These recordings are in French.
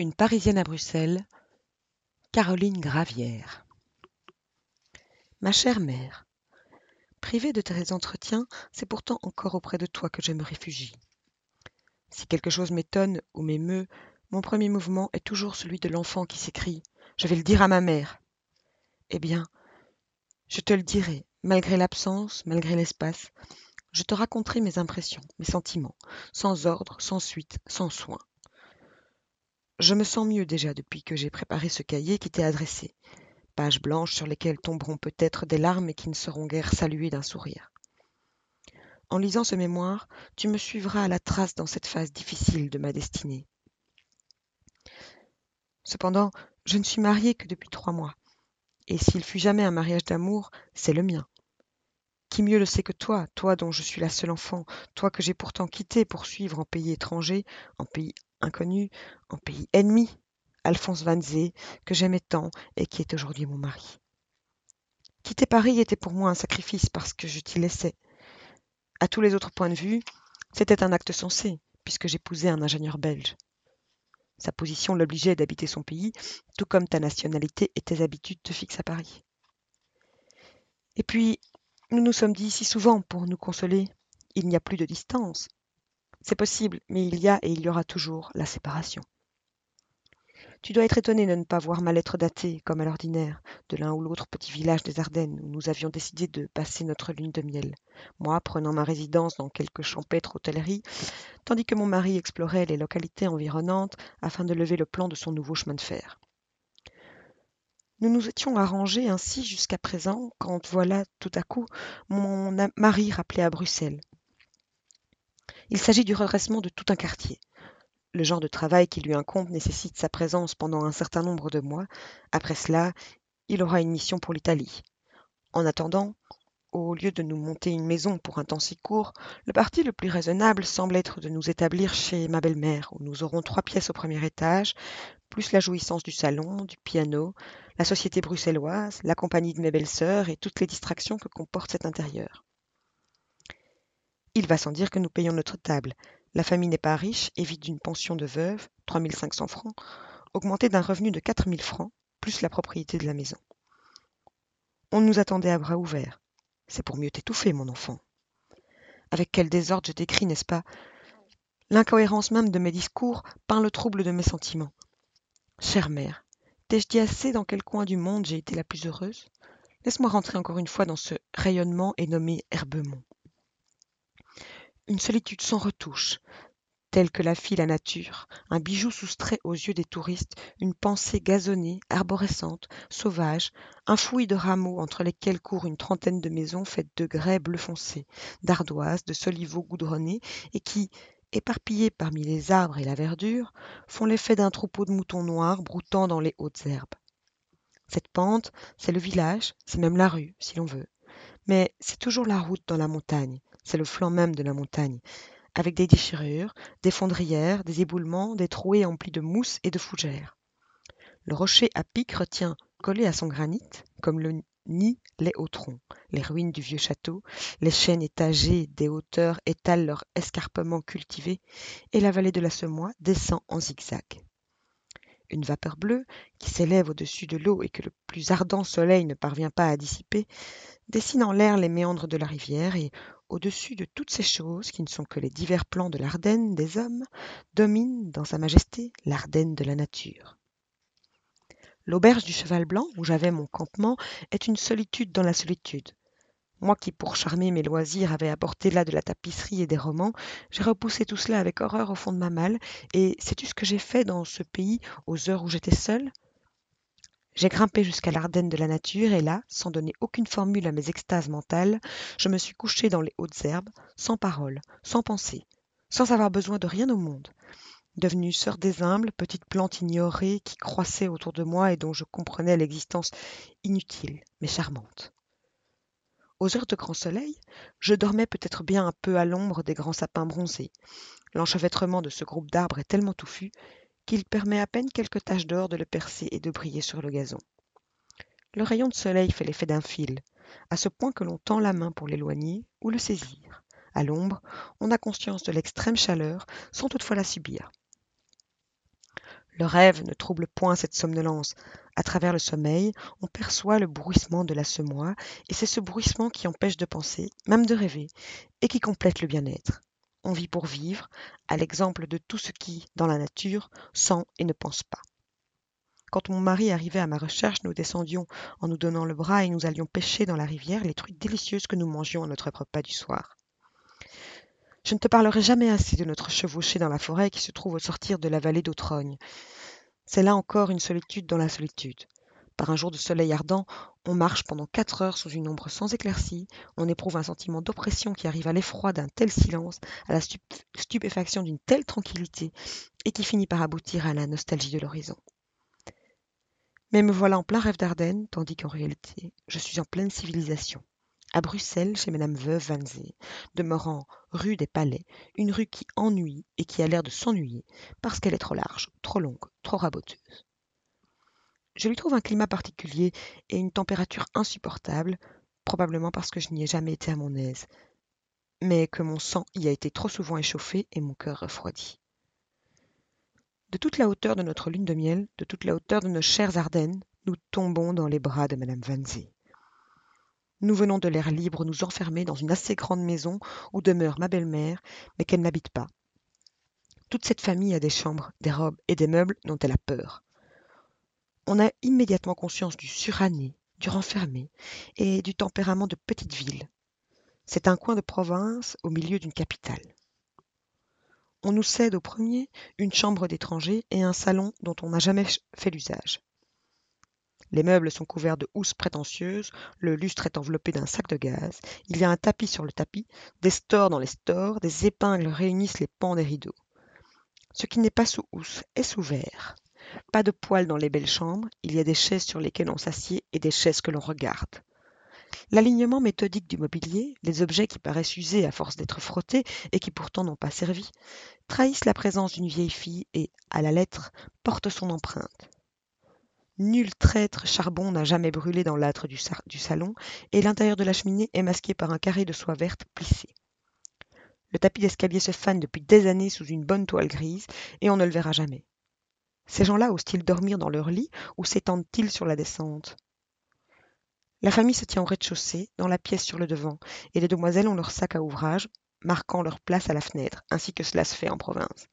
Une Parisienne à Bruxelles, Caroline Gravière. Ma chère mère, privée de tes entretiens, c'est pourtant encore auprès de toi que je me réfugie. Si quelque chose m'étonne ou m'émeut, mon premier mouvement est toujours celui de l'enfant qui s'écrie Je vais le dire à ma mère. Eh bien, je te le dirai, malgré l'absence, malgré l'espace. Je te raconterai mes impressions, mes sentiments, sans ordre, sans suite, sans soin. Je me sens mieux déjà depuis que j'ai préparé ce cahier qui t'est adressé. Pages blanches sur lesquelles tomberont peut-être des larmes et qui ne seront guère saluées d'un sourire. En lisant ce mémoire, tu me suivras à la trace dans cette phase difficile de ma destinée. Cependant, je ne suis mariée que depuis trois mois. Et s'il fut jamais un mariage d'amour, c'est le mien. Qui mieux le sait que toi, toi dont je suis la seule enfant, toi que j'ai pourtant quitté pour suivre en pays étranger, en pays inconnu, en pays ennemi, Alphonse Van Zee, que j'aimais tant et qui est aujourd'hui mon mari. Quitter Paris était pour moi un sacrifice parce que je t'y laissais. À tous les autres points de vue, c'était un acte sensé, puisque j'épousais un ingénieur belge. Sa position l'obligeait d'habiter son pays, tout comme ta nationalité et tes habitudes te fixent à Paris. Et puis, nous nous sommes dit si souvent pour nous consoler, il n'y a plus de distance, c'est possible, mais il y a et il y aura toujours la séparation. Tu dois être étonné de ne pas voir ma lettre datée, comme à l'ordinaire, de l'un ou l'autre petit village des Ardennes où nous avions décidé de passer notre lune de miel, moi prenant ma résidence dans quelque champêtre hôtellerie, tandis que mon mari explorait les localités environnantes afin de lever le plan de son nouveau chemin de fer. Nous nous étions arrangés ainsi jusqu'à présent, quand voilà, tout à coup, mon mari rappelé à Bruxelles. Il s'agit du redressement de tout un quartier. Le genre de travail qui lui incombe nécessite sa présence pendant un certain nombre de mois. Après cela, il aura une mission pour l'Italie. En attendant, au lieu de nous monter une maison pour un temps si court, le parti le plus raisonnable semble être de nous établir chez ma belle-mère, où nous aurons trois pièces au premier étage, plus la jouissance du salon, du piano, la société bruxelloise, la compagnie de mes belles-sœurs et toutes les distractions que comporte cet intérieur. Il va sans dire que nous payons notre table. La famille n'est pas riche et vit d'une pension de veuve, 3500 francs, augmentée d'un revenu de 4000 francs, plus la propriété de la maison. On nous attendait à bras ouverts. C'est pour mieux t'étouffer, mon enfant. Avec quel désordre je t'écris, n'est-ce pas? L'incohérence même de mes discours peint le trouble de mes sentiments. Chère mère, t'ai-je dit assez dans quel coin du monde j'ai été la plus heureuse? Laisse-moi rentrer encore une fois dans ce rayonnement et nommer Herbemont. Une solitude sans retouche, telle que la fit la nature, un bijou soustrait aux yeux des touristes, une pensée gazonnée, arborescente, sauvage, un fouillis de rameaux entre lesquels courent une trentaine de maisons faites de grès bleu foncé, d'ardoises, de soliveaux goudronnés, et qui, éparpillés parmi les arbres et la verdure, font l'effet d'un troupeau de moutons noirs broutant dans les hautes herbes. Cette pente, c'est le village, c'est même la rue, si l'on veut. Mais c'est toujours la route dans la montagne, c'est le flanc même de la montagne, avec des déchirures, des fondrières, des éboulements, des trouées emplis de mousse et de fougères. Le rocher à pic retient, collé à son granit, comme le nid les hauts troncs, les ruines du vieux château, les chênes étagés des hauteurs étalent leurs escarpements cultivés, et la vallée de la Semois descend en zigzag. Une vapeur bleue, qui s'élève au-dessus de l'eau et que le plus ardent soleil ne parvient pas à dissiper, dessine en l'air les méandres de la rivière et, au-dessus de toutes ces choses qui ne sont que les divers plans de l'Ardenne des hommes, domine dans sa majesté l'Ardenne de la nature. L'auberge du Cheval Blanc, où j'avais mon campement, est une solitude dans la solitude. Moi qui, pour charmer mes loisirs, avais apporté là de la tapisserie et des romans, j'ai repoussé tout cela avec horreur au fond de ma malle, et sais-tu ce que j'ai fait dans ce pays aux heures où j'étais seule? J'ai grimpé jusqu'à l'Ardenne de la nature et là, sans donner aucune formule à mes extases mentales, je me suis couché dans les hautes herbes, sans parole, sans pensée, sans avoir besoin de rien au monde. Devenue sœur des humbles, petite plante ignorée qui croissait autour de moi et dont je comprenais l'existence inutile mais charmante. Aux heures de grand soleil, je dormais peut-être bien un peu à l'ombre des grands sapins bronzés. L'enchevêtrement de ce groupe d'arbres est tellement touffu qu'il permet à peine quelques taches d'or de le percer et de briller sur le gazon. Le rayon de soleil fait l'effet d'un fil, à ce point que l'on tend la main pour l'éloigner ou le saisir. À l'ombre, on a conscience de l'extrême chaleur sans toutefois la subir. Le rêve ne trouble point cette somnolence. À travers le sommeil, on perçoit le bruissement de la semoie, et c'est ce bruissement qui empêche de penser, même de rêver, et qui complète le bien-être. On vit pour vivre, à l'exemple de tout ce qui, dans la nature, sent et ne pense pas. Quand mon mari arrivait à ma recherche, nous descendions en nous donnant le bras et nous allions pêcher dans la rivière les truites délicieuses que nous mangions à notre repas du soir. Je ne te parlerai jamais assez de notre chevauchée dans la forêt qui se trouve au sortir de la vallée d'Autrogne. C'est là encore une solitude dans la solitude. Par un jour de soleil ardent, on marche pendant quatre heures sous une ombre sans éclaircie, on éprouve un sentiment d'oppression qui arrive à l'effroi d'un tel silence, à la stupéfaction d'une telle tranquillité, et qui finit par aboutir à la nostalgie de l'horizon. Mais me voilà en plein rêve d'Ardennes, tandis qu'en réalité, je suis en pleine civilisation à Bruxelles chez Madame Veuve Vanzé, demeurant rue des Palais, une rue qui ennuie et qui a l'air de s'ennuyer parce qu'elle est trop large, trop longue, trop raboteuse. Je lui trouve un climat particulier et une température insupportable, probablement parce que je n'y ai jamais été à mon aise, mais que mon sang y a été trop souvent échauffé et mon cœur refroidi. De toute la hauteur de notre lune de miel, de toute la hauteur de nos chères Ardennes, nous tombons dans les bras de Madame. Nous venons de l'air libre nous enfermer dans une assez grande maison où demeure ma belle-mère, mais qu'elle n'habite pas. Toute cette famille a des chambres, des robes et des meubles dont elle a peur. On a immédiatement conscience du suranné, du renfermé et du tempérament de petite ville. C'est un coin de province au milieu d'une capitale. On nous cède au premier une chambre d'étranger et un salon dont on n'a jamais fait l'usage. Les meubles sont couverts de housses prétentieuses, le lustre est enveloppé d'un sac de gaz, il y a un tapis sur le tapis, des stores dans les stores, des épingles réunissent les pans des rideaux. Ce qui n'est pas sous housse est sous verre. Pas de poêle dans les belles chambres, il y a des chaises sur lesquelles on s'assied et des chaises que l'on regarde. L'alignement méthodique du mobilier, les objets qui paraissent usés à force d'être frottés et qui pourtant n'ont pas servi, trahissent la présence d'une vieille fille et, à la lettre, portent son empreinte. Nul traître charbon n'a jamais brûlé dans l'âtre du, salon, et l'intérieur de la cheminée est masqué par un carré de soie verte plissé. Le tapis d'escalier se fane depuis des années sous une bonne toile grise, et on ne le verra jamais. Ces gens-là osent-ils dormir dans leur lit ou s'étendent-ils sur la descente? La famille se tient au rez-de-chaussée, dans la pièce sur le devant, et les demoiselles ont leur sac à ouvrage, marquant leur place à la fenêtre, ainsi que cela se fait en province.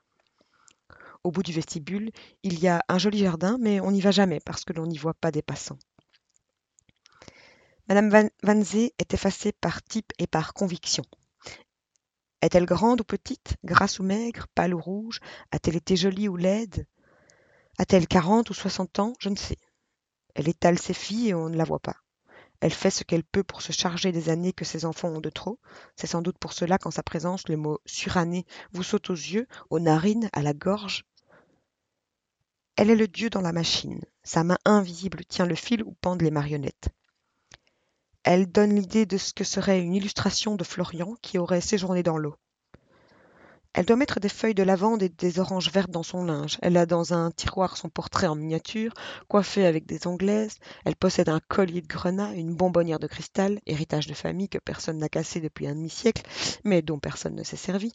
Au bout du vestibule, il y a un joli jardin, mais on n'y va jamais parce que l'on n'y voit pas des passants. Madame Van Vanzé est effacée par type et par conviction. Est-elle grande ou petite, grasse ou maigre, pâle ou rouge? A-t-elle été jolie ou laide? A-t-elle quarante ou soixante ans? Je ne sais. Elle étale ses filles et on ne la voit pas. Elle fait ce qu'elle peut pour se charger des années que ses enfants ont de trop. C'est sans doute pour cela qu'en sa présence le mot suranné vous saute aux yeux, aux narines, à la gorge. Elle est le dieu dans la machine. Sa main invisible tient le fil où pendent les marionnettes. Elle donne l'idée de ce que serait une illustration de Florian qui aurait séjourné dans l'eau. Elle doit mettre des feuilles de lavande et des oranges vertes dans son linge. Elle a dans un tiroir son portrait en miniature, coiffé avec des anglaises. Elle possède un collier de grenat, une bonbonnière de cristal, héritage de famille que personne n'a cassé depuis un demi-siècle, mais dont personne ne s'est servi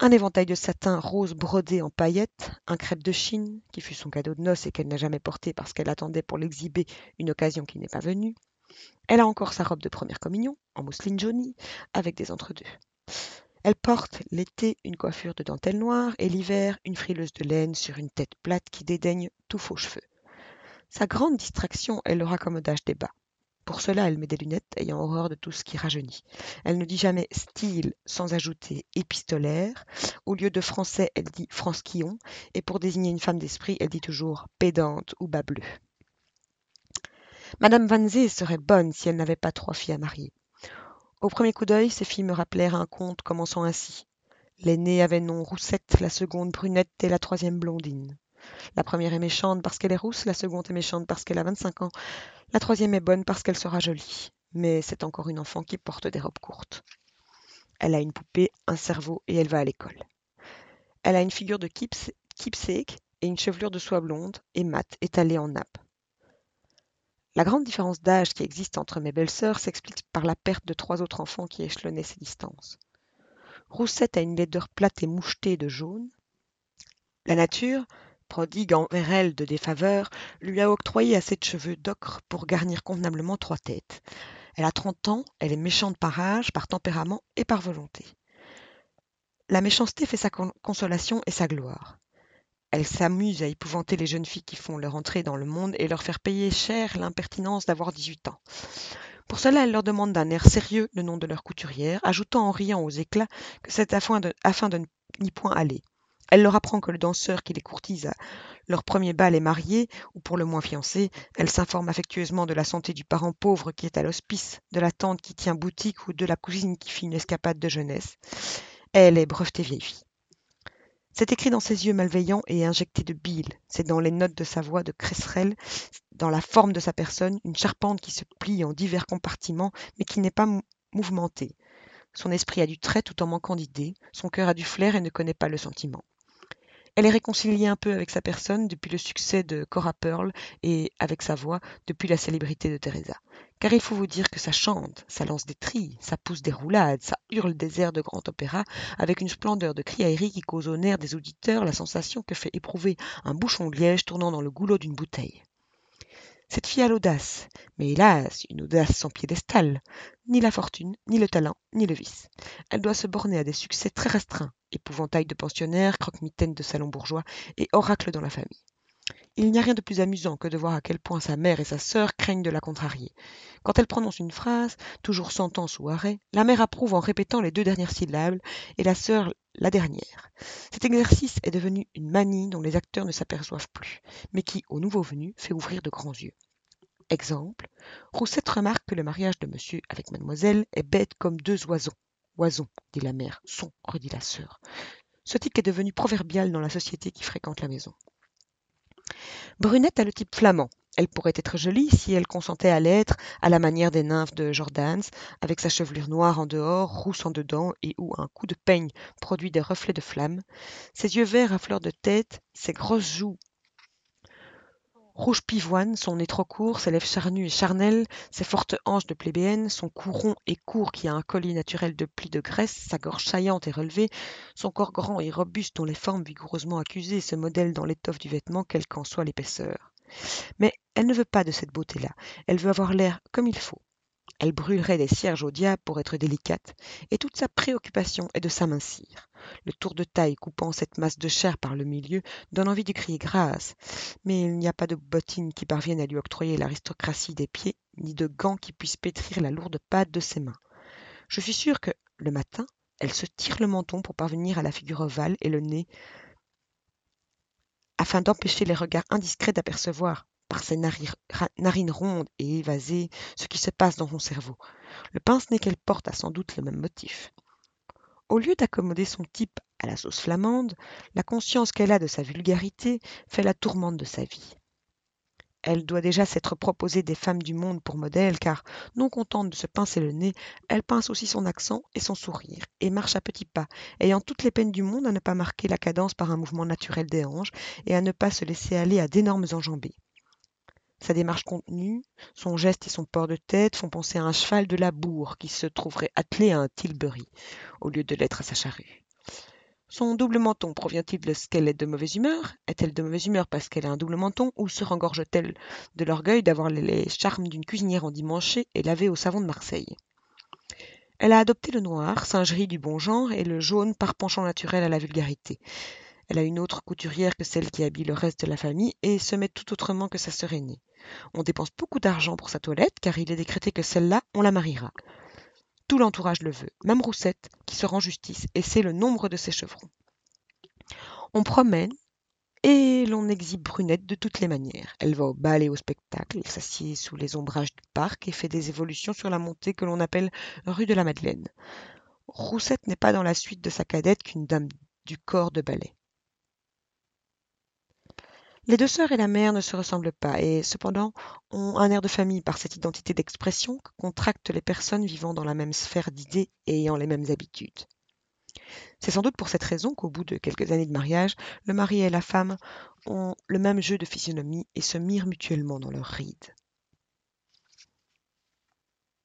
un éventail de satin rose brodé en paillettes, un crêpe de Chine, qui fut son cadeau de noces et qu'elle n'a jamais porté parce qu'elle attendait pour l'exhiber une occasion qui n'est pas venue. Elle a encore sa robe de première communion, en mousseline jaunie, avec des entre-deux. Elle porte l'été une coiffure de dentelle noire et l'hiver une frileuse de laine sur une tête plate qui dédaigne tous faux cheveux. Sa grande distraction est le raccommodage des bas. Pour cela, elle met des lunettes, ayant horreur de tout ce qui rajeunit. Elle ne dit jamais style sans ajouter épistolaire. Au lieu de français, elle dit fransquillon. Et pour désigner une femme d'esprit, elle dit toujours pédante ou bas bleu. Madame Vanzé serait bonne si elle n'avait pas trois filles à marier. Au premier coup d'œil, ces filles me rappelèrent un conte commençant ainsi. L'aînée avait nom Roussette, la seconde Brunette et la troisième Blondine. La première est méchante parce qu'elle est rousse, la seconde est méchante parce qu'elle a 25 ans, la troisième est bonne parce qu'elle sera jolie. Mais c'est encore une enfant qui porte des robes courtes. Elle a une poupée, un cerveau et elle va à l'école. Elle a une figure de keepsake et une chevelure de soie blonde et mate étalée en nappe. La grande différence d'âge qui existe entre mes belles-sœurs s'explique par la perte de trois autres enfants qui échelonnaient ces distances. Roussette a une laideur plate et mouchetée de jaune. La nature, prodigue envers elle de défaveur, lui a octroyé assez de cheveux d'ocre pour garnir convenablement trois têtes. Elle a 30 ans, elle est méchante par âge, par tempérament et par volonté. La méchanceté fait sa consolation et sa gloire. Elle s'amuse à épouvanter les jeunes filles qui font leur entrée dans le monde et leur faire payer cher l'impertinence d'avoir 18 ans. Pour cela, elle leur demande d'un air sérieux le nom de leur couturière, ajoutant en riant aux éclats que c'est afin afin de n'y point aller. Elle leur apprend que le danseur qui les courtise à leur premier bal est marié, ou pour le moins fiancé. Elle s'informe affectueusement de la santé du parent pauvre qui est à l'hospice, de la tante qui tient boutique ou de la cousine qui fit une escapade de jeunesse. Elle est brevetée vieille fille. C'est écrit dans ses yeux malveillants et injecté de bile. C'est dans les notes de sa voix de cresserelle, dans la forme de sa personne, une charpente qui se plie en divers compartiments, mais qui n'est pas mouvementée. Son esprit a du trait tout en manquant d'idées, son cœur a du flair et ne connaît pas le sentiment. Elle est réconciliée un peu avec sa personne depuis le succès de Cora Pearl et avec sa voix depuis la célébrité de Teresa. Car il faut vous dire que ça chante, ça lance des trilles, ça pousse des roulades, ça hurle des airs de grand opéra avec une splendeur de criaillerie qui cause au nerf des auditeurs la sensation que fait éprouver un bouchon de liège tournant dans le goulot d'une bouteille. Cette fille a l'audace, mais hélas, une audace sans piédestal. Ni la fortune, ni le talent, ni le vice. Elle doit se borner à des succès très restreints, épouvantail de pensionnaires, croque-mitaine de salon bourgeois et oracle dans la famille. Il n'y a rien de plus amusant que de voir à quel point sa mère et sa sœur craignent de la contrarier. Quand elle prononce une phrase, toujours sentence ou arrêt, la mère approuve en répétant les deux dernières syllabes et la sœur la dernière. Cet exercice est devenu une manie dont les acteurs ne s'aperçoivent plus, mais qui, au nouveau venu, fait ouvrir de grands yeux. Exemple, Roussette remarque que le mariage de monsieur avec mademoiselle est bête comme deux oiseaux. Oison, dit la mère. Son, redit la sœur. Ce tic est devenu proverbial dans la société qui fréquente la maison. Brunette a le type flamand. Elle pourrait être jolie si elle consentait à l'être à la manière des nymphes de Jordans, avec sa chevelure noire en dehors, rousse en dedans, et où un coup de peigne produit des reflets de flamme, ses yeux verts à fleur de tête, ses grosses joues rouge pivoine, son nez trop court, ses lèvres charnues et charnelles, ses fortes hanches de plébéenne, son cou rond et court qui a un collier naturel de plis de graisse, sa gorge saillante et relevée, son corps grand et robuste dont les formes vigoureusement accusées se modèlent dans l'étoffe du vêtement, quelle qu'en soit l'épaisseur. Mais elle ne veut pas de cette beauté-là, elle veut avoir l'air comme il faut. Elle brûlerait des cierges au diable pour être délicate, et toute sa préoccupation est de s'amincir. Le tour de taille coupant cette masse de chair par le milieu donne envie de crier grâce, mais il n'y a pas de bottines qui parviennent à lui octroyer l'aristocratie des pieds, ni de gants qui puissent pétrir la lourde patte de ses mains. Je suis sûre que, le matin, elle se tire le menton pour parvenir à la figure ovale et le nez, afin d'empêcher les regards indiscrets d'apercevoir, par ses narines rondes et évasées ce qui se passe dans son cerveau. Le pince-nez qu'elle porte a sans doute le même motif. Au lieu d'accommoder son type à la sauce flamande, la conscience qu'elle a de sa vulgarité fait la tourmente de sa vie. Elle doit déjà s'être proposée des femmes du monde pour modèle, car, non contente de se pincer le nez, elle pince aussi son accent et son sourire, et marche à petits pas, ayant toutes les peines du monde à ne pas marquer la cadence par un mouvement naturel des hanches, et à ne pas se laisser aller à d'énormes enjambées. Sa démarche contenue, son geste et son port de tête font penser à un cheval de labour qui se trouverait attelé à un tilbury, au lieu de l'être à sa charrue. Son double menton provient-il de ce qu'elle est de mauvaise humeur? Est-elle de mauvaise humeur parce qu'elle a un double menton ou se rengorge-t-elle de l'orgueil d'avoir les charmes d'une cuisinière endimanchée et lavée au savon de Marseille? Elle a adopté le noir, singerie du bon genre, et le jaune par penchant naturel à la vulgarité. Elle a une autre couturière que celle qui habille le reste de la famille et se met tout autrement que sa sœur aînée. On dépense beaucoup d'argent pour sa toilette car il est décrété que celle-là, on la mariera. Tout l'entourage le veut, même Roussette, qui se rend justice et sait le nombre de ses chevrons. On promène et l'on exhibe Brunette de toutes les manières. Elle va au bal et au spectacle, elle s'assied sous les ombrages du parc et fait des évolutions sur la montée que l'on appelle rue de la Madeleine. Roussette n'est pas dans la suite de sa cadette qu'une dame du corps de ballet. Les deux sœurs et la mère ne se ressemblent pas et cependant ont un air de famille par cette identité d'expression que contractent les personnes vivant dans la même sphère d'idées et ayant les mêmes habitudes. C'est sans doute pour cette raison qu'au bout de quelques années de mariage, le mari et la femme ont le même jeu de physionomie et se mirent mutuellement dans leurs rides.